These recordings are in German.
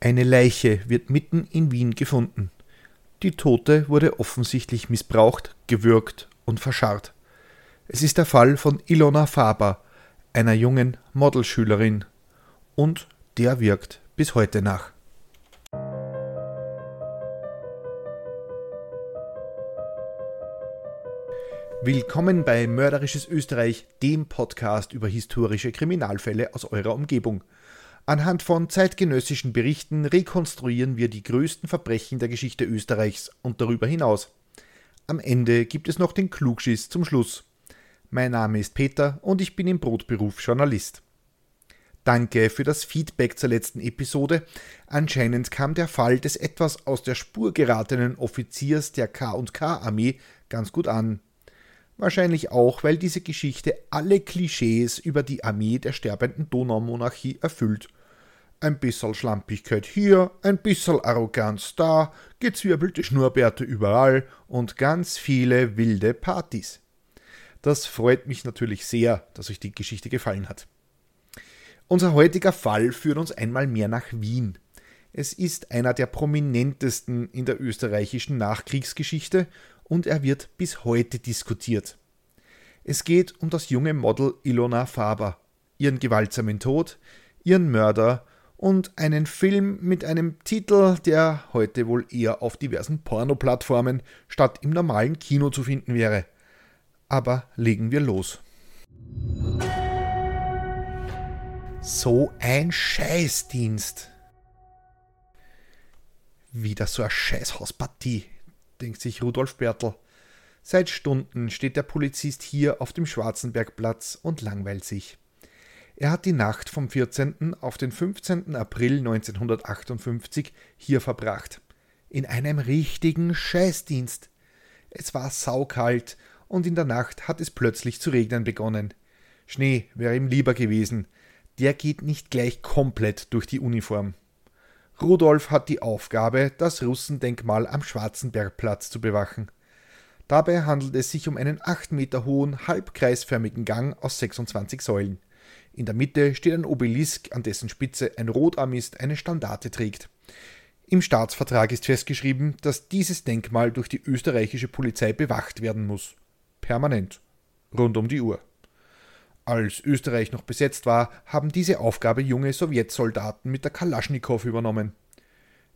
Eine Leiche wird mitten in Wien gefunden. Die Tote wurde offensichtlich missbraucht, gewürgt und verscharrt. Es ist der Fall von Ilona Faber, einer jungen Modelschülerin. Und der wirkt bis heute nach. Willkommen bei Mörderisches Österreich, dem Podcast über historische Kriminalfälle aus eurer Umgebung. Anhand von zeitgenössischen Berichten rekonstruieren wir die größten Verbrechen der Geschichte Österreichs und darüber hinaus. Am Ende gibt es noch den Klugschiss zum Schluss. Mein Name ist Peter und ich bin im Brotberuf Journalist. Danke für das Feedback zur letzten Episode. Anscheinend kam der Fall des etwas aus der Spur geratenen Offiziers der K&K-Armee ganz gut an. Wahrscheinlich auch, weil diese Geschichte alle Klischees über die Armee der sterbenden Donaumonarchie erfüllt ein bisschen Schlampigkeit hier, ein bisschen Arroganz da, gezwirbelte Schnurrbärte überall und ganz viele wilde Partys. Das freut mich natürlich sehr, dass euch die Geschichte gefallen hat. Unser heutiger Fall führt uns einmal mehr nach Wien. Es ist einer der prominentesten in der österreichischen Nachkriegsgeschichte und er wird bis heute diskutiert. Es geht um das junge Model Ilona Faber, ihren gewaltsamen Tod, ihren Mörder und einen Film mit einem Titel, der heute wohl eher auf diversen Porno-Plattformen statt im normalen Kino zu finden wäre. Aber legen wir los. So ein Scheißdienst. Wieder so eine Scheißhauspartie, denkt sich Rudolf Bertel. Seit Stunden steht der Polizist hier auf dem Schwarzenbergplatz und langweilt sich. Er hat die Nacht vom 14. auf den 15. April 1958 hier verbracht. In einem richtigen Scheißdienst. Es war saukalt und in der Nacht hat es plötzlich zu regnen begonnen. Schnee wäre ihm lieber gewesen. Der geht nicht gleich komplett durch die Uniform. Rudolf hat die Aufgabe, das Russendenkmal am Schwarzenbergplatz zu bewachen. Dabei handelt es sich um einen acht Meter hohen, halbkreisförmigen Gang aus 26 Säulen. In der Mitte steht ein Obelisk, an dessen Spitze ein Rotarmist eine Standarte trägt. Im Staatsvertrag ist festgeschrieben, dass dieses Denkmal durch die österreichische Polizei bewacht werden muss. Permanent. Rund um die Uhr. Als Österreich noch besetzt war, haben diese Aufgabe junge Sowjetsoldaten mit der Kalaschnikow übernommen.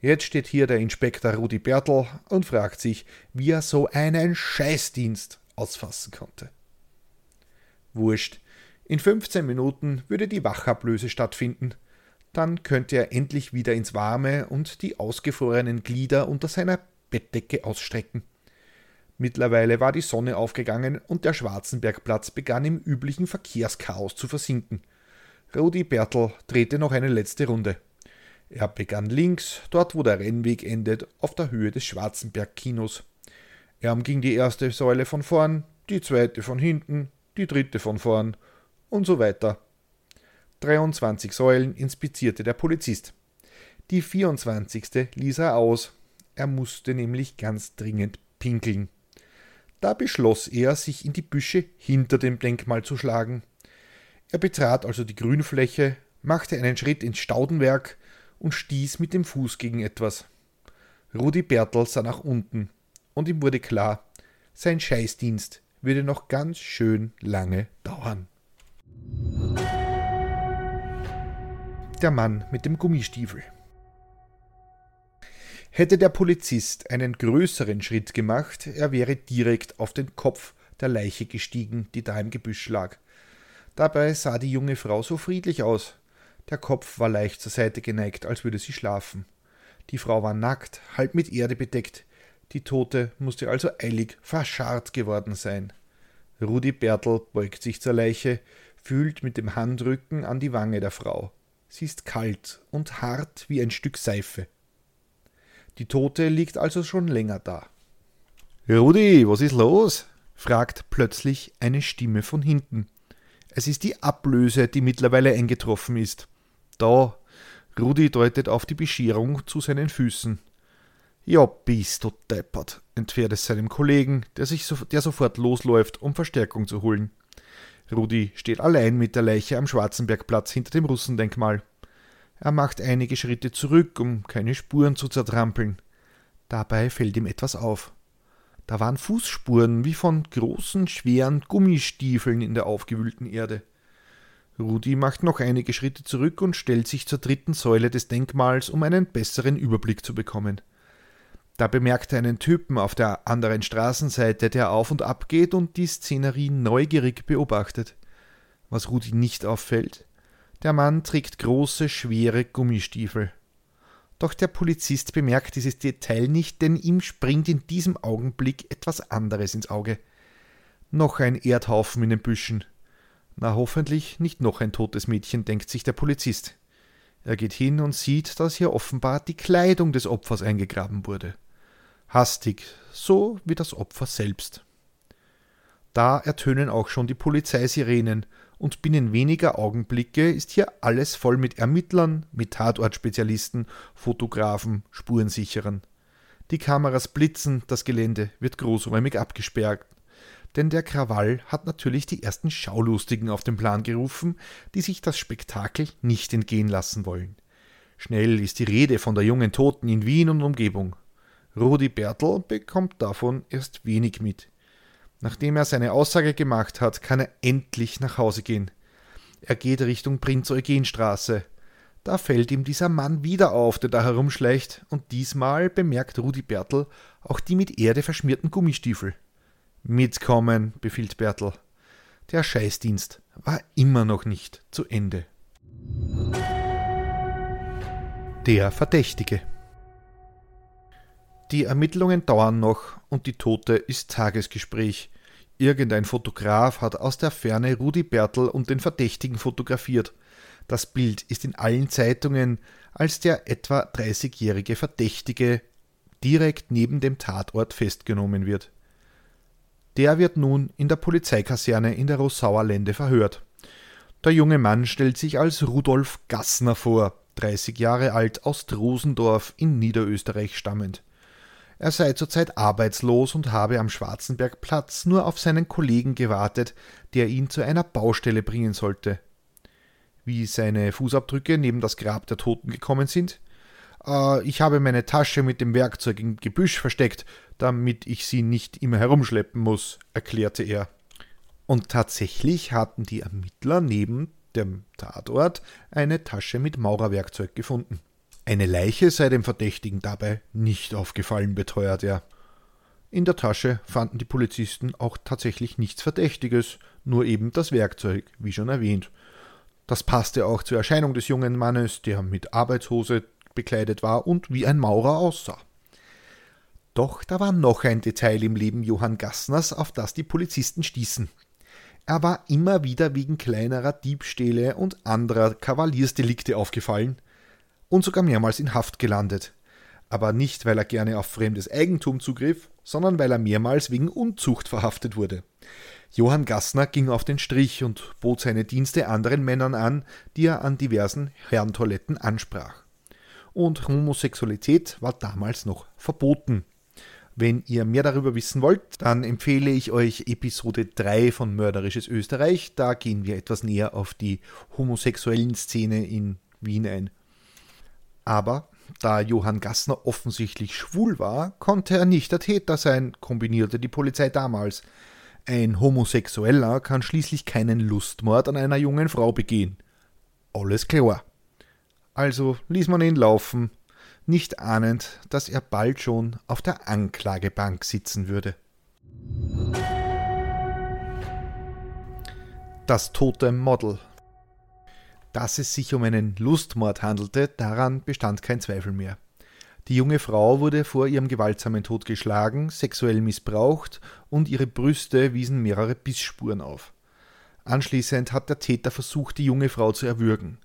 Jetzt steht hier der Inspektor Rudi Bertel und fragt sich, wie er so einen Scheißdienst ausfassen konnte. Wurscht, in 15 Minuten würde die Wachablöse stattfinden. Dann könnte er endlich wieder ins Warme und die ausgefrorenen Glieder unter seiner Bettdecke ausstrecken. Mittlerweile war die Sonne aufgegangen und der Schwarzenbergplatz begann im üblichen Verkehrschaos zu versinken. Rudi Bertel drehte noch eine letzte Runde. Er begann links, dort wo der Rennweg endet, auf der Höhe des Schwarzenberg-Kinos. Er umging die erste Säule von vorn, die zweite von hinten, die dritte von vorn und so weiter. 23 Säulen inspizierte der Polizist. Die 24. ließ er aus. Er musste nämlich ganz dringend pinkeln. Da beschloss er, sich in die Büsche hinter dem Denkmal zu schlagen. Er betrat also die Grünfläche, machte einen Schritt ins Staudenwerk und stieß mit dem Fuß gegen etwas. Rudi Bertel sah nach unten, und ihm wurde klar, sein Scheißdienst würde noch ganz schön lange dauern. Der Mann mit dem Gummistiefel. Hätte der Polizist einen größeren Schritt gemacht, er wäre direkt auf den Kopf der Leiche gestiegen, die da im Gebüsch lag. Dabei sah die junge Frau so friedlich aus. Der Kopf war leicht zur Seite geneigt, als würde sie schlafen. Die Frau war nackt, halb mit Erde bedeckt. Die Tote musste also eilig verscharrt geworden sein. Rudi Bertel beugt sich zur Leiche, fühlt mit dem Handrücken an die Wange der Frau. Sie ist kalt und hart wie ein Stück Seife. Die Tote liegt also schon länger da. Rudi, was ist los? fragt plötzlich eine Stimme von hinten. Es ist die Ablöse, die mittlerweile eingetroffen ist. Da. Rudi deutet auf die Bescherung zu seinen Füßen. Ja, bist du deppert, entfährt es seinem Kollegen, der, sich so, der sofort losläuft, um Verstärkung zu holen. Rudi steht allein mit der Leiche am Schwarzenbergplatz hinter dem Russendenkmal. Er macht einige Schritte zurück, um keine Spuren zu zertrampeln. Dabei fällt ihm etwas auf. Da waren Fußspuren wie von großen, schweren Gummistiefeln in der aufgewühlten Erde. Rudi macht noch einige Schritte zurück und stellt sich zur dritten Säule des Denkmals, um einen besseren Überblick zu bekommen. Da bemerkt er einen Typen auf der anderen Straßenseite, der auf und ab geht und die Szenerie neugierig beobachtet. Was Rudi nicht auffällt, der Mann trägt große, schwere Gummistiefel. Doch der Polizist bemerkt dieses Detail nicht, denn ihm springt in diesem Augenblick etwas anderes ins Auge. Noch ein Erdhaufen in den Büschen. Na hoffentlich nicht noch ein totes Mädchen, denkt sich der Polizist. Er geht hin und sieht, dass hier offenbar die Kleidung des Opfers eingegraben wurde. Hastig, so wie das Opfer selbst. Da ertönen auch schon die Polizeisirenen, und binnen weniger Augenblicke ist hier alles voll mit Ermittlern, mit Tatortspezialisten, Fotografen, Spurensicherern. Die Kameras blitzen, das Gelände wird großräumig abgesperrt. Denn der Krawall hat natürlich die ersten Schaulustigen auf den Plan gerufen, die sich das Spektakel nicht entgehen lassen wollen. Schnell ist die Rede von der jungen Toten in Wien und Umgebung. Rudi Bertel bekommt davon erst wenig mit. Nachdem er seine Aussage gemacht hat, kann er endlich nach Hause gehen. Er geht Richtung Prinz-Eugen-Straße. Da fällt ihm dieser Mann wieder auf, der da herumschleicht, und diesmal bemerkt Rudi Bertel auch die mit Erde verschmierten Gummistiefel. Mitkommen, befiehlt Bertel. Der Scheißdienst war immer noch nicht zu Ende. Der Verdächtige die Ermittlungen dauern noch und die Tote ist Tagesgespräch. Irgendein Fotograf hat aus der Ferne Rudi Bertel und den Verdächtigen fotografiert. Das Bild ist in allen Zeitungen als der etwa 30-jährige Verdächtige direkt neben dem Tatort festgenommen wird. Der wird nun in der Polizeikaserne in der Rossauer Lände verhört. Der junge Mann stellt sich als Rudolf Gassner vor, 30 Jahre alt, aus Drosendorf in Niederösterreich stammend. Er sei zurzeit arbeitslos und habe am Schwarzenbergplatz nur auf seinen Kollegen gewartet, der ihn zu einer Baustelle bringen sollte. Wie seine Fußabdrücke neben das Grab der Toten gekommen sind? Äh, ich habe meine Tasche mit dem Werkzeug im Gebüsch versteckt, damit ich sie nicht immer herumschleppen muss, erklärte er. Und tatsächlich hatten die Ermittler neben dem Tatort eine Tasche mit Maurerwerkzeug gefunden. Eine Leiche sei dem Verdächtigen dabei nicht aufgefallen, beteuert er. In der Tasche fanden die Polizisten auch tatsächlich nichts Verdächtiges, nur eben das Werkzeug, wie schon erwähnt. Das passte auch zur Erscheinung des jungen Mannes, der mit Arbeitshose bekleidet war und wie ein Maurer aussah. Doch da war noch ein Detail im Leben Johann Gassners, auf das die Polizisten stießen. Er war immer wieder wegen kleinerer Diebstähle und anderer Kavaliersdelikte aufgefallen – und sogar mehrmals in Haft gelandet. Aber nicht, weil er gerne auf fremdes Eigentum zugriff, sondern weil er mehrmals wegen Unzucht verhaftet wurde. Johann Gassner ging auf den Strich und bot seine Dienste anderen Männern an, die er an diversen Herrentoiletten ansprach. Und Homosexualität war damals noch verboten. Wenn ihr mehr darüber wissen wollt, dann empfehle ich euch Episode 3 von Mörderisches Österreich. Da gehen wir etwas näher auf die homosexuellen Szene in Wien ein. Aber da Johann Gassner offensichtlich schwul war, konnte er nicht der Täter sein, kombinierte die Polizei damals. Ein Homosexueller kann schließlich keinen Lustmord an einer jungen Frau begehen. Alles klar. Also ließ man ihn laufen, nicht ahnend, dass er bald schon auf der Anklagebank sitzen würde. Das tote Model dass es sich um einen Lustmord handelte, daran bestand kein Zweifel mehr. Die junge Frau wurde vor ihrem gewaltsamen Tod geschlagen, sexuell missbraucht und ihre Brüste wiesen mehrere Bissspuren auf. Anschließend hat der Täter versucht, die junge Frau zu erwürgen.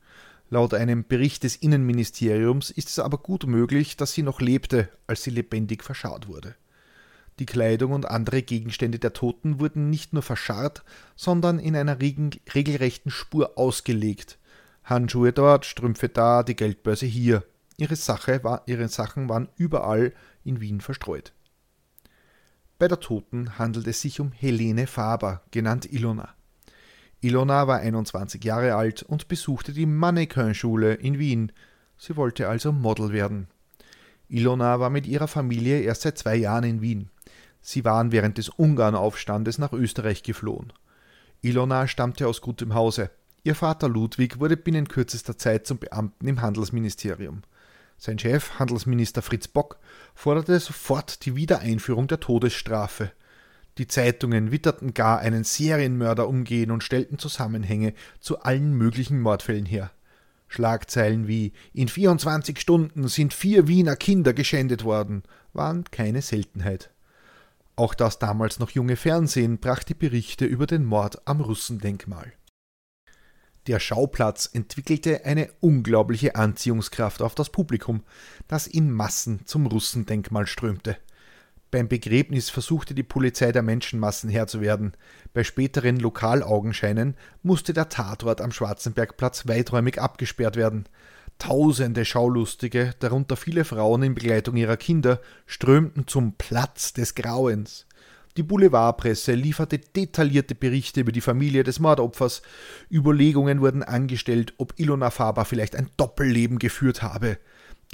Laut einem Bericht des Innenministeriums ist es aber gut möglich, dass sie noch lebte, als sie lebendig verscharrt wurde. Die Kleidung und andere Gegenstände der Toten wurden nicht nur verscharrt, sondern in einer regelrechten Spur ausgelegt, Handschuhe dort, Strümpfe da, die Geldbörse hier. Ihre, Sache war, ihre Sachen waren überall in Wien verstreut. Bei der Toten handelt es sich um Helene Faber, genannt Ilona. Ilona war 21 Jahre alt und besuchte die Mannequin-Schule in Wien, Sie wollte also Model werden. Ilona war mit ihrer Familie erst seit zwei Jahren in Wien. Sie waren während des Ungarnaufstandes nach Österreich geflohen. Ilona stammte aus gutem Hause. Ihr Vater Ludwig wurde binnen kürzester Zeit zum Beamten im Handelsministerium. Sein Chef, Handelsminister Fritz Bock, forderte sofort die Wiedereinführung der Todesstrafe. Die Zeitungen witterten gar einen Serienmörder umgehen und stellten Zusammenhänge zu allen möglichen Mordfällen her. Schlagzeilen wie In 24 Stunden sind vier Wiener Kinder geschändet worden waren keine Seltenheit. Auch das damals noch junge Fernsehen brachte Berichte über den Mord am Russendenkmal. Der Schauplatz entwickelte eine unglaubliche Anziehungskraft auf das Publikum, das in Massen zum Russendenkmal strömte. Beim Begräbnis versuchte die Polizei der Menschenmassen Herr zu werden. Bei späteren Lokalaugenscheinen musste der Tatort am Schwarzenbergplatz weiträumig abgesperrt werden. Tausende Schaulustige, darunter viele Frauen in Begleitung ihrer Kinder, strömten zum Platz des Grauens. Die Boulevardpresse lieferte detaillierte Berichte über die Familie des Mordopfers. Überlegungen wurden angestellt, ob Ilona Faber vielleicht ein Doppelleben geführt habe.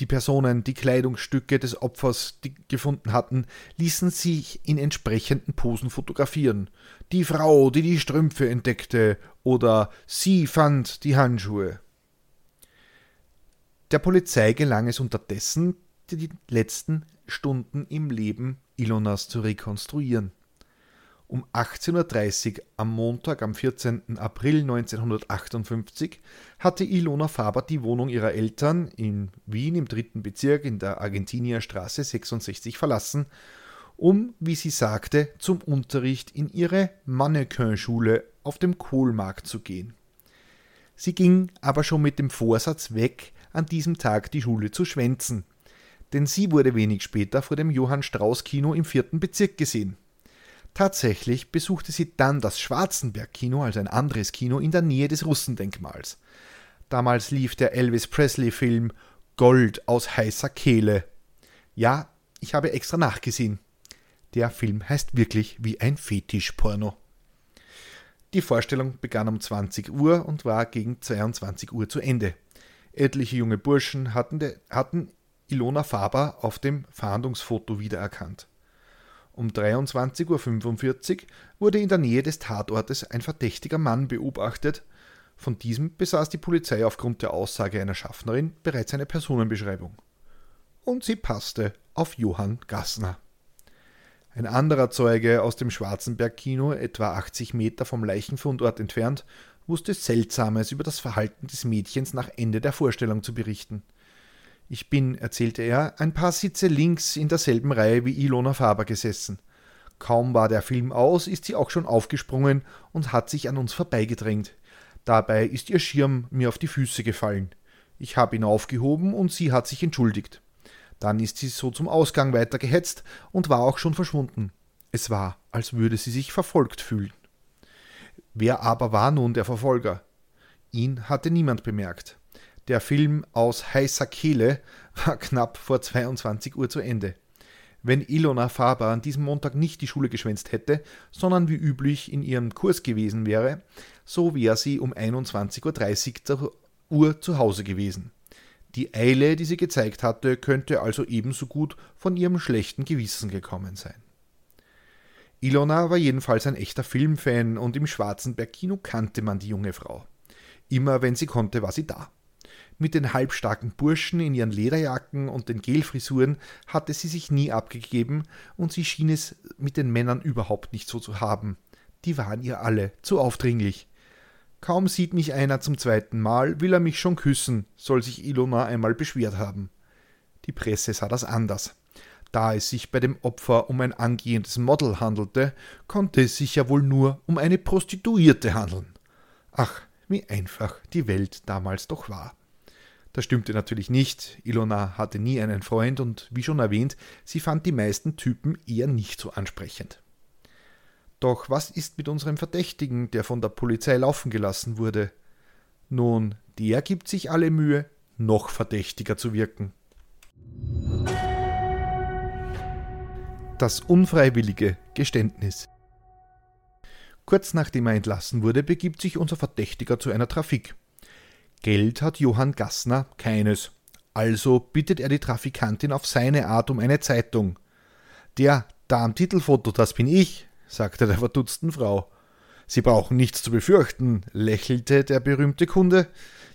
Die Personen, die Kleidungsstücke des Opfers die gefunden hatten, ließen sich in entsprechenden Posen fotografieren. Die Frau, die die Strümpfe entdeckte, oder sie fand die Handschuhe. Der Polizei gelang es unterdessen, die letzten Stunden im Leben Ilonas zu rekonstruieren. Um 18.30 Uhr am Montag, am 14. April 1958, hatte Ilona Faber die Wohnung ihrer Eltern in Wien im dritten Bezirk in der Argentinierstraße 66 verlassen, um, wie sie sagte, zum Unterricht in ihre Mannequin-Schule auf dem Kohlmarkt zu gehen. Sie ging aber schon mit dem Vorsatz weg, an diesem Tag die Schule zu schwänzen denn sie wurde wenig später vor dem Johann Strauß Kino im vierten Bezirk gesehen. Tatsächlich besuchte sie dann das Schwarzenberg Kino, also ein anderes Kino in der Nähe des Russendenkmals. Damals lief der Elvis Presley Film Gold aus heißer Kehle. Ja, ich habe extra nachgesehen. Der Film heißt wirklich wie ein Fetischporno. Die Vorstellung begann um 20 Uhr und war gegen 22 Uhr zu Ende. Etliche junge Burschen hatten, de, hatten Ilona Faber auf dem Fahndungsfoto wiedererkannt. Um 23.45 Uhr wurde in der Nähe des Tatortes ein verdächtiger Mann beobachtet. Von diesem besaß die Polizei aufgrund der Aussage einer Schaffnerin bereits eine Personenbeschreibung. Und sie passte auf Johann Gassner. Ein anderer Zeuge aus dem Schwarzenberg-Kino, etwa 80 Meter vom Leichenfundort entfernt, wusste Seltsames über das Verhalten des Mädchens nach Ende der Vorstellung zu berichten. Ich bin, erzählte er, ein paar Sitze links in derselben Reihe wie Ilona Faber gesessen. Kaum war der Film aus, ist sie auch schon aufgesprungen und hat sich an uns vorbeigedrängt. Dabei ist ihr Schirm mir auf die Füße gefallen. Ich habe ihn aufgehoben und sie hat sich entschuldigt. Dann ist sie so zum Ausgang weitergehetzt und war auch schon verschwunden. Es war, als würde sie sich verfolgt fühlen. Wer aber war nun der Verfolger? Ihn hatte niemand bemerkt. Der Film aus heißer Kehle war knapp vor 22 Uhr zu Ende. Wenn Ilona Faber an diesem Montag nicht die Schule geschwänzt hätte, sondern wie üblich in ihrem Kurs gewesen wäre, so wäre sie um 21.30 Uhr zu Hause gewesen. Die Eile, die sie gezeigt hatte, könnte also ebenso gut von ihrem schlechten Gewissen gekommen sein. Ilona war jedenfalls ein echter Filmfan und im Schwarzenberg-Kino kannte man die junge Frau. Immer wenn sie konnte, war sie da. Mit den halbstarken Burschen in ihren Lederjacken und den Gelfrisuren hatte sie sich nie abgegeben, und sie schien es mit den Männern überhaupt nicht so zu haben. Die waren ihr alle zu aufdringlich. Kaum sieht mich einer zum zweiten Mal, will er mich schon küssen, soll sich Ilona einmal beschwert haben. Die Presse sah das anders. Da es sich bei dem Opfer um ein angehendes Model handelte, konnte es sich ja wohl nur um eine Prostituierte handeln. Ach, wie einfach die Welt damals doch war. Das stimmte natürlich nicht. Ilona hatte nie einen Freund und wie schon erwähnt, sie fand die meisten Typen eher nicht so ansprechend. Doch was ist mit unserem Verdächtigen, der von der Polizei laufen gelassen wurde? Nun, der gibt sich alle Mühe, noch verdächtiger zu wirken. Das unfreiwillige Geständnis. Kurz nachdem er entlassen wurde, begibt sich unser Verdächtiger zu einer Trafik. Geld hat Johann Gassner keines. Also bittet er die Trafikantin auf seine Art um eine Zeitung. Der da am Titelfoto, das bin ich, sagte der verdutzten Frau. Sie brauchen nichts zu befürchten, lächelte der berühmte Kunde.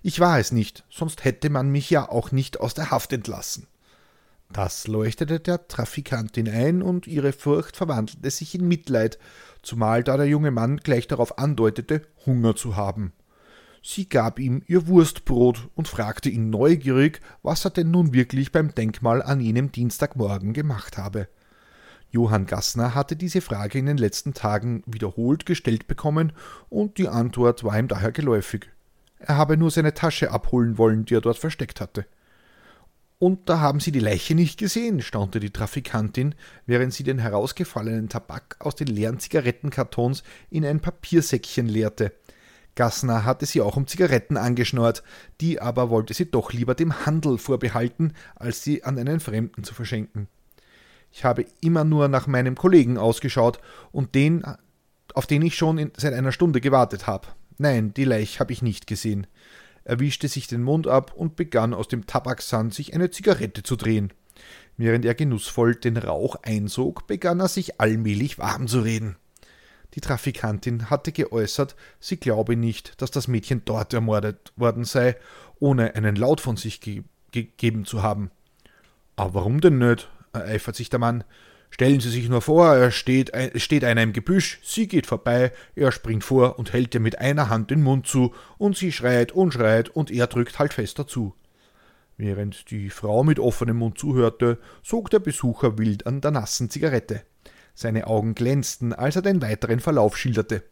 Ich war es nicht, sonst hätte man mich ja auch nicht aus der Haft entlassen. Das leuchtete der Trafikantin ein, und ihre Furcht verwandelte sich in Mitleid, zumal da der junge Mann gleich darauf andeutete, Hunger zu haben. Sie gab ihm ihr Wurstbrot und fragte ihn neugierig, was er denn nun wirklich beim Denkmal an jenem Dienstagmorgen gemacht habe. Johann Gassner hatte diese Frage in den letzten Tagen wiederholt gestellt bekommen, und die Antwort war ihm daher geläufig. Er habe nur seine Tasche abholen wollen, die er dort versteckt hatte. Und da haben Sie die Leiche nicht gesehen, staunte die Trafikantin, während sie den herausgefallenen Tabak aus den leeren Zigarettenkartons in ein Papiersäckchen leerte. Gassner hatte sie auch um Zigaretten angeschnort, die aber wollte sie doch lieber dem Handel vorbehalten, als sie an einen Fremden zu verschenken. Ich habe immer nur nach meinem Kollegen ausgeschaut und den, auf den ich schon seit einer Stunde gewartet habe. Nein, die Leiche habe ich nicht gesehen. Er wischte sich den Mund ab und begann aus dem Tabaksand sich eine Zigarette zu drehen. Während er genussvoll den Rauch einsog, begann er sich allmählich warm zu reden. Die Trafikantin hatte geäußert, sie glaube nicht, dass das Mädchen dort ermordet worden sei, ohne einen Laut von sich ge gegeben zu haben. Aber warum denn nicht? ereifert sich der Mann. Stellen Sie sich nur vor, er steht, steht einer im Gebüsch, sie geht vorbei, er springt vor und hält ihr mit einer Hand den Mund zu, und sie schreit und schreit, und er drückt halt fester zu. Während die Frau mit offenem Mund zuhörte, sog der Besucher wild an der nassen Zigarette. Seine Augen glänzten, als er den weiteren Verlauf schilderte.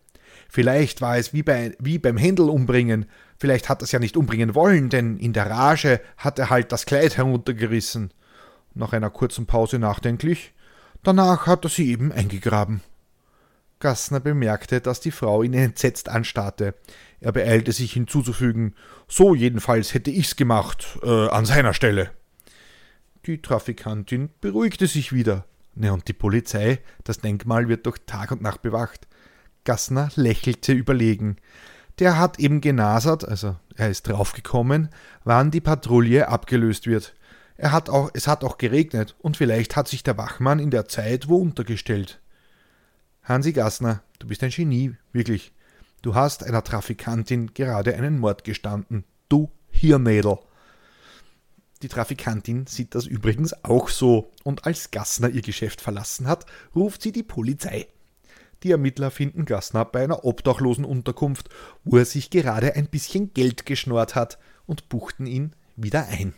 Vielleicht war es wie, bei, wie beim Händel umbringen, vielleicht hat er es ja nicht umbringen wollen, denn in der Rage hat er halt das Kleid heruntergerissen. Nach einer kurzen Pause nachdenklich, Danach hat er sie eben eingegraben. Gassner bemerkte, dass die Frau ihn entsetzt anstarrte. Er beeilte sich hinzuzufügen, so jedenfalls hätte ich's gemacht, äh, an seiner Stelle. Die Trafikantin beruhigte sich wieder. Ne, und die Polizei, das Denkmal wird doch Tag und Nacht bewacht. Gassner lächelte überlegen. Der hat eben genasert, also er ist draufgekommen, wann die Patrouille abgelöst wird. Er hat auch, es hat auch geregnet und vielleicht hat sich der Wachmann in der Zeit wo untergestellt. Hansi Gassner, du bist ein Genie, wirklich. Du hast einer Trafikantin gerade einen Mord gestanden. Du Hirnädel. Die Trafikantin sieht das übrigens auch so, und als Gassner ihr Geschäft verlassen hat, ruft sie die Polizei. Die Ermittler finden Gassner bei einer obdachlosen Unterkunft, wo er sich gerade ein bisschen Geld geschnort hat, und buchten ihn wieder ein.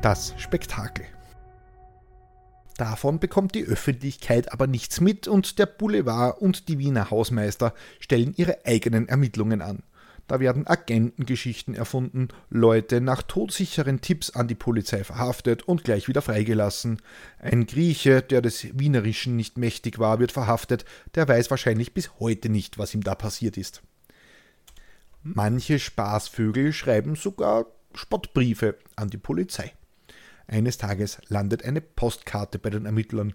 Das Spektakel. Davon bekommt die Öffentlichkeit aber nichts mit und der Boulevard und die Wiener Hausmeister stellen ihre eigenen Ermittlungen an. Da werden Agentengeschichten erfunden, Leute nach todsicheren Tipps an die Polizei verhaftet und gleich wieder freigelassen. Ein Grieche, der des Wienerischen nicht mächtig war, wird verhaftet, der weiß wahrscheinlich bis heute nicht, was ihm da passiert ist. Manche Spaßvögel schreiben sogar Spottbriefe an die Polizei. Eines Tages landet eine Postkarte bei den Ermittlern.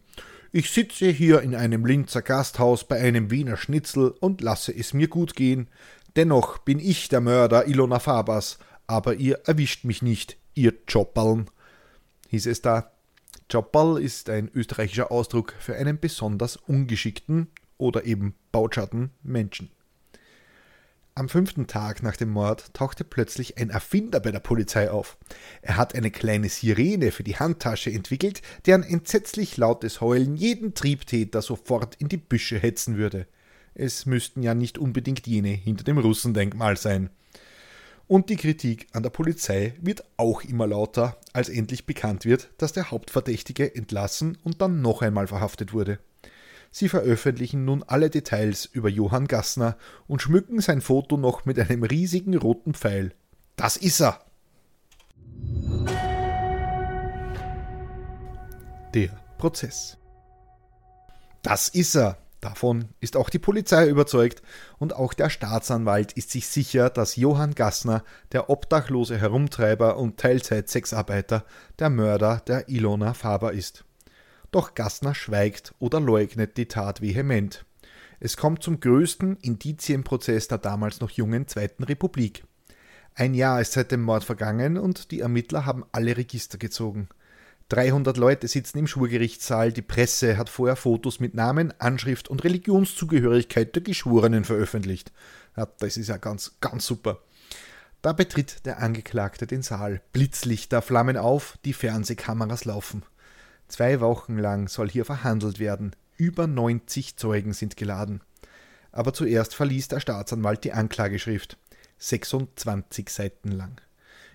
Ich sitze hier in einem Linzer Gasthaus bei einem Wiener Schnitzel und lasse es mir gut gehen. Dennoch bin ich der Mörder Ilona Fabers, aber ihr erwischt mich nicht, ihr Jopperln. Hieß es da. Jopperl ist ein österreichischer Ausdruck für einen besonders ungeschickten oder eben bautschatten Menschen. Am fünften Tag nach dem Mord tauchte plötzlich ein Erfinder bei der Polizei auf. Er hat eine kleine Sirene für die Handtasche entwickelt, deren entsetzlich lautes Heulen jeden Triebtäter sofort in die Büsche hetzen würde. Es müssten ja nicht unbedingt jene hinter dem Russendenkmal sein. Und die Kritik an der Polizei wird auch immer lauter, als endlich bekannt wird, dass der Hauptverdächtige entlassen und dann noch einmal verhaftet wurde. Sie veröffentlichen nun alle Details über Johann Gassner und schmücken sein Foto noch mit einem riesigen roten Pfeil. Das ist er! Der Prozess. Das ist er! Davon ist auch die Polizei überzeugt und auch der Staatsanwalt ist sich sicher, dass Johann Gassner, der obdachlose Herumtreiber und Teilzeit-Sexarbeiter, der Mörder der Ilona Faber ist. Doch Gassner schweigt oder leugnet die Tat vehement. Es kommt zum größten Indizienprozess der damals noch jungen Zweiten Republik. Ein Jahr ist seit dem Mord vergangen und die Ermittler haben alle Register gezogen. 300 Leute sitzen im Schwurgerichtssaal, die Presse hat vorher Fotos mit Namen, Anschrift und Religionszugehörigkeit der Geschworenen veröffentlicht. Ja, das ist ja ganz, ganz super. Da betritt der Angeklagte den Saal. Blitzlichter flammen auf, die Fernsehkameras laufen. Zwei Wochen lang soll hier verhandelt werden. Über 90 Zeugen sind geladen. Aber zuerst verließ der Staatsanwalt die Anklageschrift. 26 Seiten lang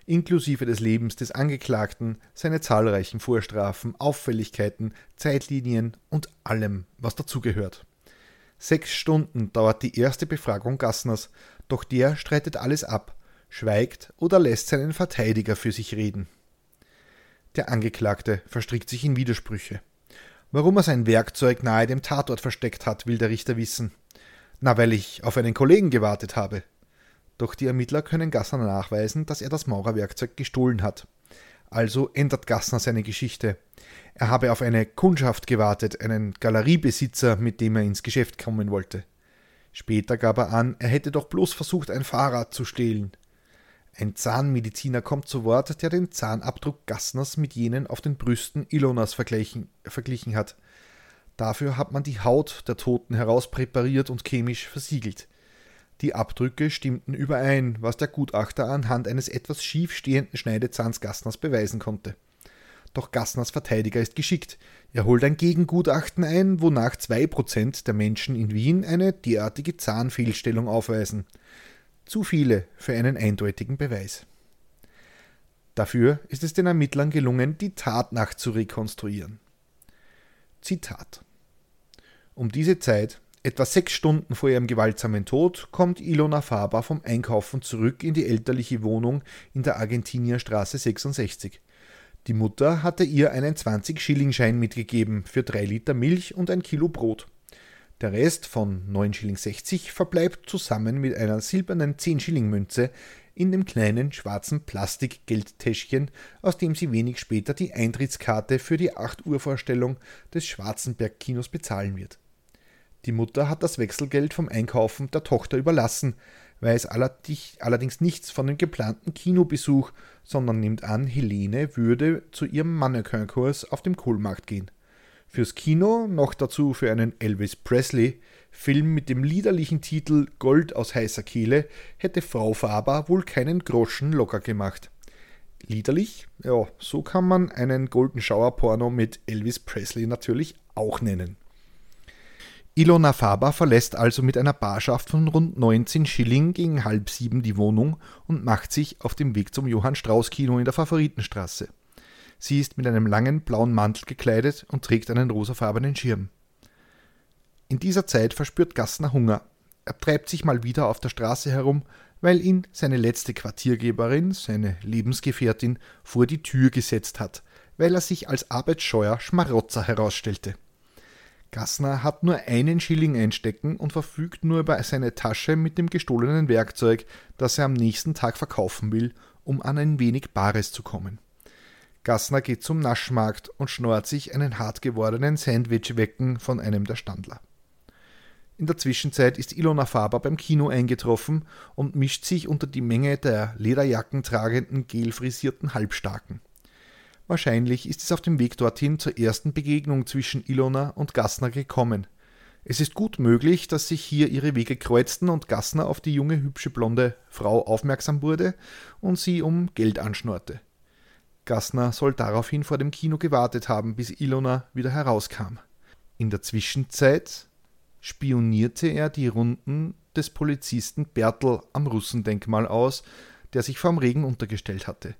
inklusive des Lebens des Angeklagten, seine zahlreichen Vorstrafen, Auffälligkeiten, Zeitlinien und allem, was dazugehört. Sechs Stunden dauert die erste Befragung Gassners, doch der streitet alles ab, schweigt oder lässt seinen Verteidiger für sich reden. Der Angeklagte verstrickt sich in Widersprüche. Warum er sein Werkzeug nahe dem Tatort versteckt hat, will der Richter wissen. Na, weil ich auf einen Kollegen gewartet habe. Doch die Ermittler können Gassner nachweisen, dass er das Maurerwerkzeug gestohlen hat. Also ändert Gassner seine Geschichte. Er habe auf eine Kundschaft gewartet, einen Galeriebesitzer, mit dem er ins Geschäft kommen wollte. Später gab er an, er hätte doch bloß versucht, ein Fahrrad zu stehlen. Ein Zahnmediziner kommt zu Wort, der den Zahnabdruck Gassners mit jenen auf den Brüsten Ilonas verglichen, hat. Dafür hat man die Haut der Toten herauspräpariert und chemisch versiegelt. Die Abdrücke stimmten überein, was der Gutachter anhand eines etwas schief stehenden Schneidezahns Gassners beweisen konnte. Doch Gassners Verteidiger ist geschickt. Er holt ein Gegengutachten ein, wonach 2% der Menschen in Wien eine derartige Zahnfehlstellung aufweisen. Zu viele für einen eindeutigen Beweis. Dafür ist es den Ermittlern gelungen, die Tatnacht zu rekonstruieren. Zitat Um diese Zeit Etwa sechs Stunden vor ihrem gewaltsamen Tod kommt Ilona Faber vom Einkaufen zurück in die elterliche Wohnung in der Argentinierstraße 66. Die Mutter hatte ihr einen 20-Schilling-Schein mitgegeben für drei Liter Milch und ein Kilo Brot. Der Rest von 9,60 Schilling verbleibt zusammen mit einer silbernen 10-Schilling-Münze in dem kleinen schwarzen Plastikgeldtäschchen, aus dem sie wenig später die Eintrittskarte für die 8 Uhr Vorstellung des Schwarzenberg-Kinos bezahlen wird. Die Mutter hat das Wechselgeld vom Einkaufen der Tochter überlassen, weiß allerdings nichts von dem geplanten Kinobesuch, sondern nimmt an, Helene würde zu ihrem Mannequin-Kurs auf dem Kohlmarkt gehen. Fürs Kino, noch dazu für einen Elvis Presley-Film mit dem liederlichen Titel Gold aus heißer Kehle, hätte Frau Faber wohl keinen Groschen locker gemacht. Liederlich? Ja, so kann man einen Golden Shower Porno mit Elvis Presley natürlich auch nennen. Ilona Faber verlässt also mit einer Barschaft von rund 19 Schilling gegen halb sieben die Wohnung und macht sich auf dem Weg zum Johann Strauß Kino in der Favoritenstraße. Sie ist mit einem langen blauen Mantel gekleidet und trägt einen rosafarbenen Schirm. In dieser Zeit verspürt Gassner Hunger. Er treibt sich mal wieder auf der Straße herum, weil ihn seine letzte Quartiergeberin, seine Lebensgefährtin, vor die Tür gesetzt hat, weil er sich als arbeitsscheuer Schmarotzer herausstellte. Gassner hat nur einen Schilling einstecken und verfügt nur über seine Tasche mit dem gestohlenen Werkzeug, das er am nächsten Tag verkaufen will, um an ein wenig Bares zu kommen. Gassner geht zum Naschmarkt und schnort sich einen hart gewordenen Sandwich wecken von einem der Standler. In der Zwischenzeit ist Ilona Faber beim Kino eingetroffen und mischt sich unter die Menge der Lederjacken tragenden, gelfrisierten Halbstarken. Wahrscheinlich ist es auf dem Weg dorthin zur ersten Begegnung zwischen Ilona und Gassner gekommen. Es ist gut möglich, dass sich hier ihre Wege kreuzten und Gassner auf die junge, hübsche, blonde Frau aufmerksam wurde und sie um Geld anschnorrte. Gassner soll daraufhin vor dem Kino gewartet haben, bis Ilona wieder herauskam. In der Zwischenzeit spionierte er die Runden des Polizisten Bertel am Russendenkmal aus, der sich vorm Regen untergestellt hatte.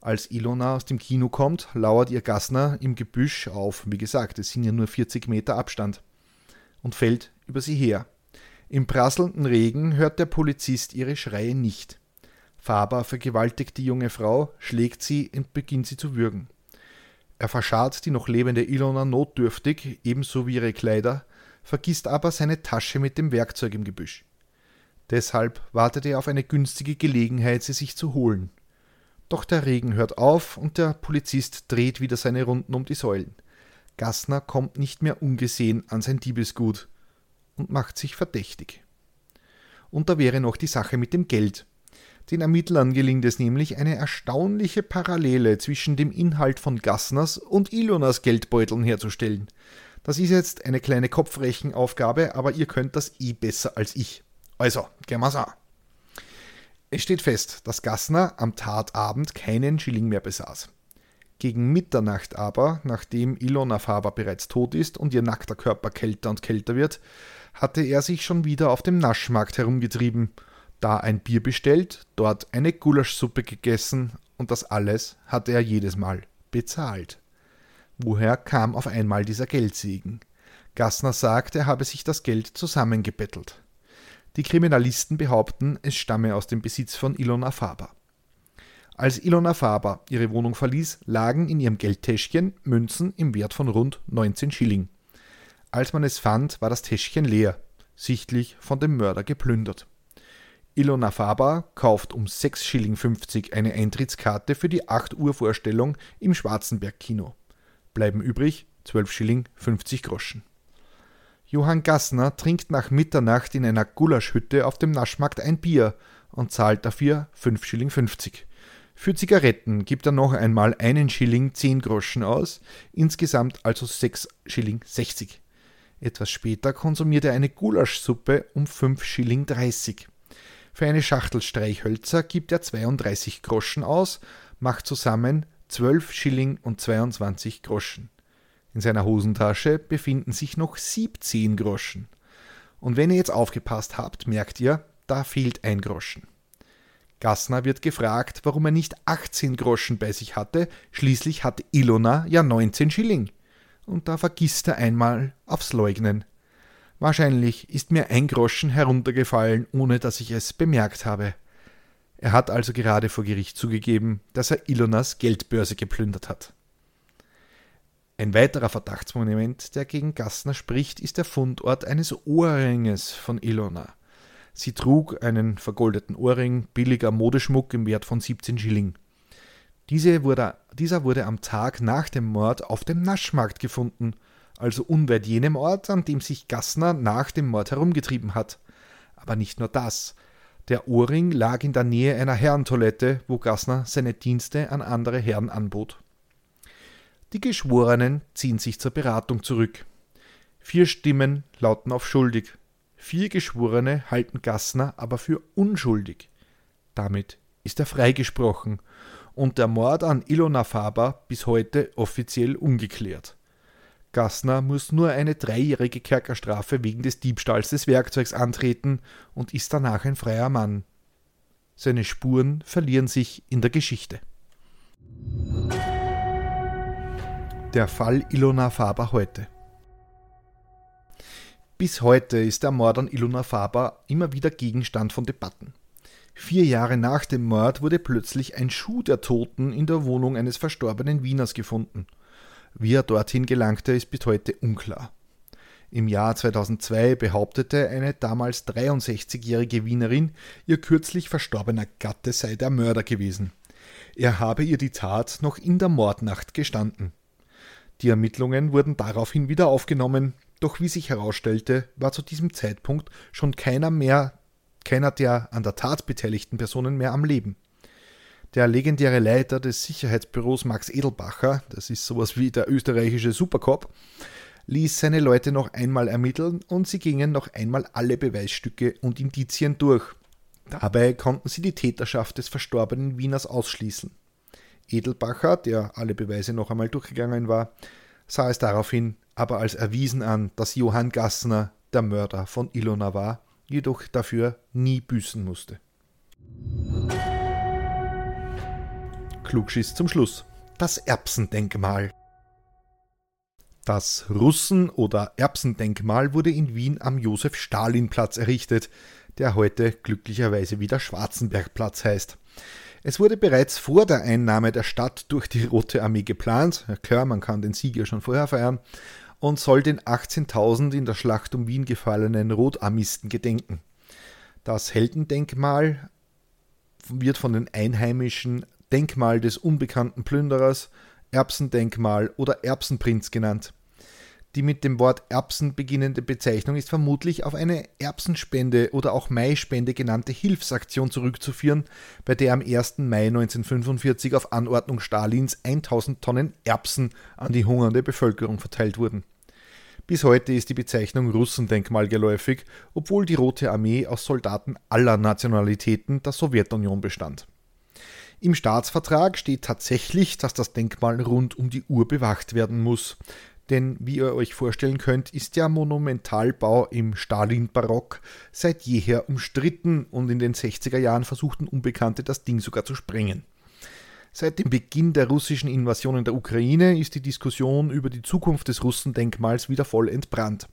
Als Ilona aus dem Kino kommt, lauert ihr Gassner im Gebüsch auf. Wie gesagt, es sind ja nur 40 Meter Abstand. Und fällt über sie her. Im prasselnden Regen hört der Polizist ihre Schreie nicht. Faber vergewaltigt die junge Frau, schlägt sie und beginnt sie zu würgen. Er verscharrt die noch lebende Ilona notdürftig, ebenso wie ihre Kleider, vergisst aber seine Tasche mit dem Werkzeug im Gebüsch. Deshalb wartet er auf eine günstige Gelegenheit, sie sich zu holen. Doch der Regen hört auf und der Polizist dreht wieder seine Runden um die Säulen. Gassner kommt nicht mehr ungesehen an sein Diebesgut und macht sich verdächtig. Und da wäre noch die Sache mit dem Geld. Den Ermittlern gelingt es nämlich, eine erstaunliche Parallele zwischen dem Inhalt von Gassners und Ilonas Geldbeuteln herzustellen. Das ist jetzt eine kleine Kopfrechenaufgabe, aber ihr könnt das eh besser als ich. Also, gehen wir's an. Es steht fest, dass Gassner am Tatabend keinen Schilling mehr besaß. Gegen Mitternacht aber, nachdem Ilona Faber bereits tot ist und ihr nackter Körper kälter und kälter wird, hatte er sich schon wieder auf dem Naschmarkt herumgetrieben – da ein Bier bestellt, dort eine Gulaschsuppe gegessen und das alles hatte er jedes Mal bezahlt. Woher kam auf einmal dieser Geldsegen? Gassner sagt, er habe sich das Geld zusammengebettelt. Die Kriminalisten behaupten, es stamme aus dem Besitz von Ilona Faber. Als Ilona Faber ihre Wohnung verließ, lagen in ihrem Geldtäschchen Münzen im Wert von rund 19 Schilling. Als man es fand, war das Täschchen leer, sichtlich von dem Mörder geplündert. Ilona Faber kauft um 6,50 Schilling eine Eintrittskarte für die 8 Uhr Vorstellung im Schwarzenberg-Kino. Bleiben übrig 12 Schilling 50 Groschen. Johann Gassner trinkt nach Mitternacht in einer Gulaschhütte auf dem Naschmarkt ein Bier und zahlt dafür 5,50 Schilling. Für Zigaretten gibt er noch einmal einen Schilling 10 Groschen aus, insgesamt also 6 Schilling 60. Etwas später konsumiert er eine Gulaschsuppe um 5 Schilling 30. Für eine Schachtel Streichhölzer gibt er 32 Groschen aus, macht zusammen 12 Schilling und 22 Groschen. In seiner Hosentasche befinden sich noch 17 Groschen. Und wenn ihr jetzt aufgepasst habt, merkt ihr, da fehlt ein Groschen. Gassner wird gefragt, warum er nicht 18 Groschen bei sich hatte, schließlich hat Ilona ja 19 Schilling. Und da vergisst er einmal aufs Leugnen. Wahrscheinlich ist mir ein Groschen heruntergefallen, ohne dass ich es bemerkt habe. Er hat also gerade vor Gericht zugegeben, dass er Ilonas Geldbörse geplündert hat. Ein weiterer Verdachtsmonument, der gegen Gassner spricht, ist der Fundort eines Ohrringes von Ilona. Sie trug einen vergoldeten Ohrring, billiger Modeschmuck im Wert von 17 Schilling. Diese wurde, dieser wurde am Tag nach dem Mord auf dem Naschmarkt gefunden also unweit jenem Ort, an dem sich Gassner nach dem Mord herumgetrieben hat. Aber nicht nur das. Der Ohrring lag in der Nähe einer Herrentoilette, wo Gassner seine Dienste an andere Herren anbot. Die Geschworenen ziehen sich zur Beratung zurück. Vier Stimmen lauten auf schuldig. Vier Geschworene halten Gassner aber für unschuldig. Damit ist er freigesprochen und der Mord an Ilona Faber bis heute offiziell ungeklärt. Gassner muss nur eine dreijährige Kerkerstrafe wegen des Diebstahls des Werkzeugs antreten und ist danach ein freier Mann. Seine Spuren verlieren sich in der Geschichte. Der Fall Ilona Faber heute. Bis heute ist der Mord an Ilona Faber immer wieder Gegenstand von Debatten. Vier Jahre nach dem Mord wurde plötzlich ein Schuh der Toten in der Wohnung eines verstorbenen Wieners gefunden. Wie er dorthin gelangte, ist bis heute unklar. Im Jahr 2002 behauptete eine damals 63-jährige Wienerin, ihr kürzlich verstorbener Gatte sei der Mörder gewesen. Er habe ihr die Tat noch in der Mordnacht gestanden. Die Ermittlungen wurden daraufhin wieder aufgenommen, doch wie sich herausstellte, war zu diesem Zeitpunkt schon keiner mehr, keiner der an der Tat beteiligten Personen mehr am Leben. Der legendäre Leiter des Sicherheitsbüros Max Edelbacher, das ist sowas wie der österreichische Supercop, ließ seine Leute noch einmal ermitteln und sie gingen noch einmal alle Beweisstücke und Indizien durch. Dabei konnten sie die Täterschaft des verstorbenen Wieners ausschließen. Edelbacher, der alle Beweise noch einmal durchgegangen war, sah es daraufhin aber als erwiesen an, dass Johann Gassner der Mörder von Ilona war, jedoch dafür nie büßen musste. Klugschiss zum Schluss. Das Erbsendenkmal. Das Russen- oder Erbsendenkmal wurde in Wien am Josef-Stalin-Platz errichtet, der heute glücklicherweise wieder Schwarzenbergplatz heißt. Es wurde bereits vor der Einnahme der Stadt durch die Rote Armee geplant, ja klar, man kann den Sieg ja schon vorher feiern, und soll den 18.000 in der Schlacht um Wien gefallenen Rotarmisten gedenken. Das Heldendenkmal wird von den Einheimischen Denkmal des unbekannten Plünderers, Erbsendenkmal oder Erbsenprinz genannt. Die mit dem Wort Erbsen beginnende Bezeichnung ist vermutlich auf eine Erbsenspende oder auch Maispende genannte Hilfsaktion zurückzuführen, bei der am 1. Mai 1945 auf Anordnung Stalins 1000 Tonnen Erbsen an die hungernde Bevölkerung verteilt wurden. Bis heute ist die Bezeichnung Russendenkmal geläufig, obwohl die Rote Armee aus Soldaten aller Nationalitäten der Sowjetunion bestand. Im Staatsvertrag steht tatsächlich, dass das Denkmal rund um die Uhr bewacht werden muss. Denn wie ihr euch vorstellen könnt, ist der Monumentalbau im Stalin-Barock seit jeher umstritten und in den 60er Jahren versuchten Unbekannte das Ding sogar zu sprengen. Seit dem Beginn der russischen Invasion in der Ukraine ist die Diskussion über die Zukunft des Russendenkmals wieder voll entbrannt.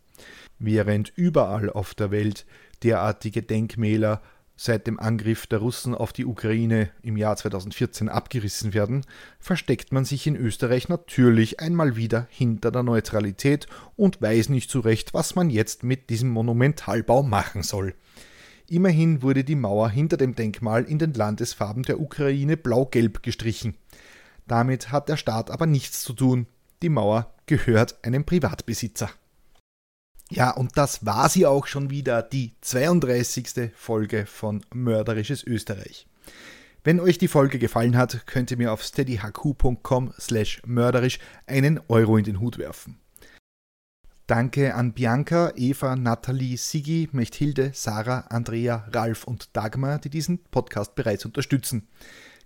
Während überall auf der Welt derartige Denkmäler seit dem Angriff der Russen auf die Ukraine im Jahr 2014 abgerissen werden, versteckt man sich in Österreich natürlich einmal wieder hinter der Neutralität und weiß nicht zurecht, was man jetzt mit diesem Monumentalbau machen soll. Immerhin wurde die Mauer hinter dem Denkmal in den Landesfarben der Ukraine blau-gelb gestrichen. Damit hat der Staat aber nichts zu tun. Die Mauer gehört einem Privatbesitzer. Ja, und das war sie auch schon wieder, die 32. Folge von Mörderisches Österreich. Wenn euch die Folge gefallen hat, könnt ihr mir auf steadyhq.com slash mörderisch einen Euro in den Hut werfen. Danke an Bianca, Eva, Nathalie, Sigi, Mechthilde, Sarah, Andrea, Ralf und Dagmar, die diesen Podcast bereits unterstützen.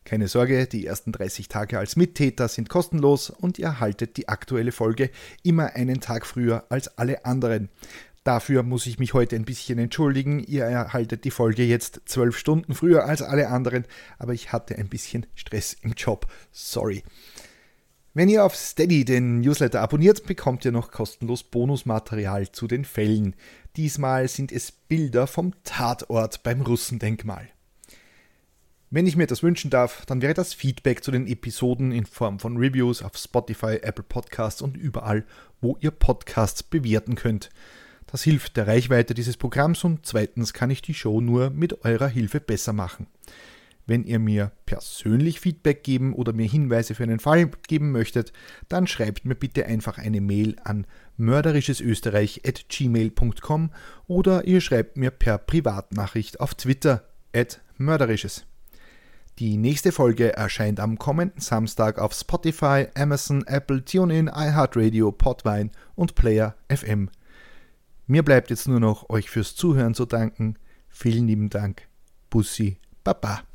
Keine Sorge, die ersten 30 Tage als Mittäter sind kostenlos und ihr erhaltet die aktuelle Folge immer einen Tag früher als alle anderen. Dafür muss ich mich heute ein bisschen entschuldigen. Ihr erhaltet die Folge jetzt zwölf Stunden früher als alle anderen, aber ich hatte ein bisschen Stress im Job. Sorry. Wenn ihr auf Steady den Newsletter abonniert, bekommt ihr noch kostenlos Bonusmaterial zu den Fällen. Diesmal sind es Bilder vom Tatort beim Russendenkmal. Wenn ich mir das wünschen darf, dann wäre das Feedback zu den Episoden in Form von Reviews auf Spotify, Apple Podcasts und überall, wo ihr Podcasts bewerten könnt. Das hilft der Reichweite dieses Programms und zweitens kann ich die Show nur mit eurer Hilfe besser machen. Wenn ihr mir persönlich Feedback geben oder mir Hinweise für einen Fall geben möchtet, dann schreibt mir bitte einfach eine Mail an mörderischesösterreich.gmail.com oder ihr schreibt mir per Privatnachricht auf Twitter at mörderisches. Die nächste Folge erscheint am kommenden Samstag auf Spotify, Amazon, Apple, TuneIn, iHeartRadio, Podvine und Player FM. Mir bleibt jetzt nur noch euch fürs Zuhören zu danken. Vielen lieben Dank. Bussi, Baba.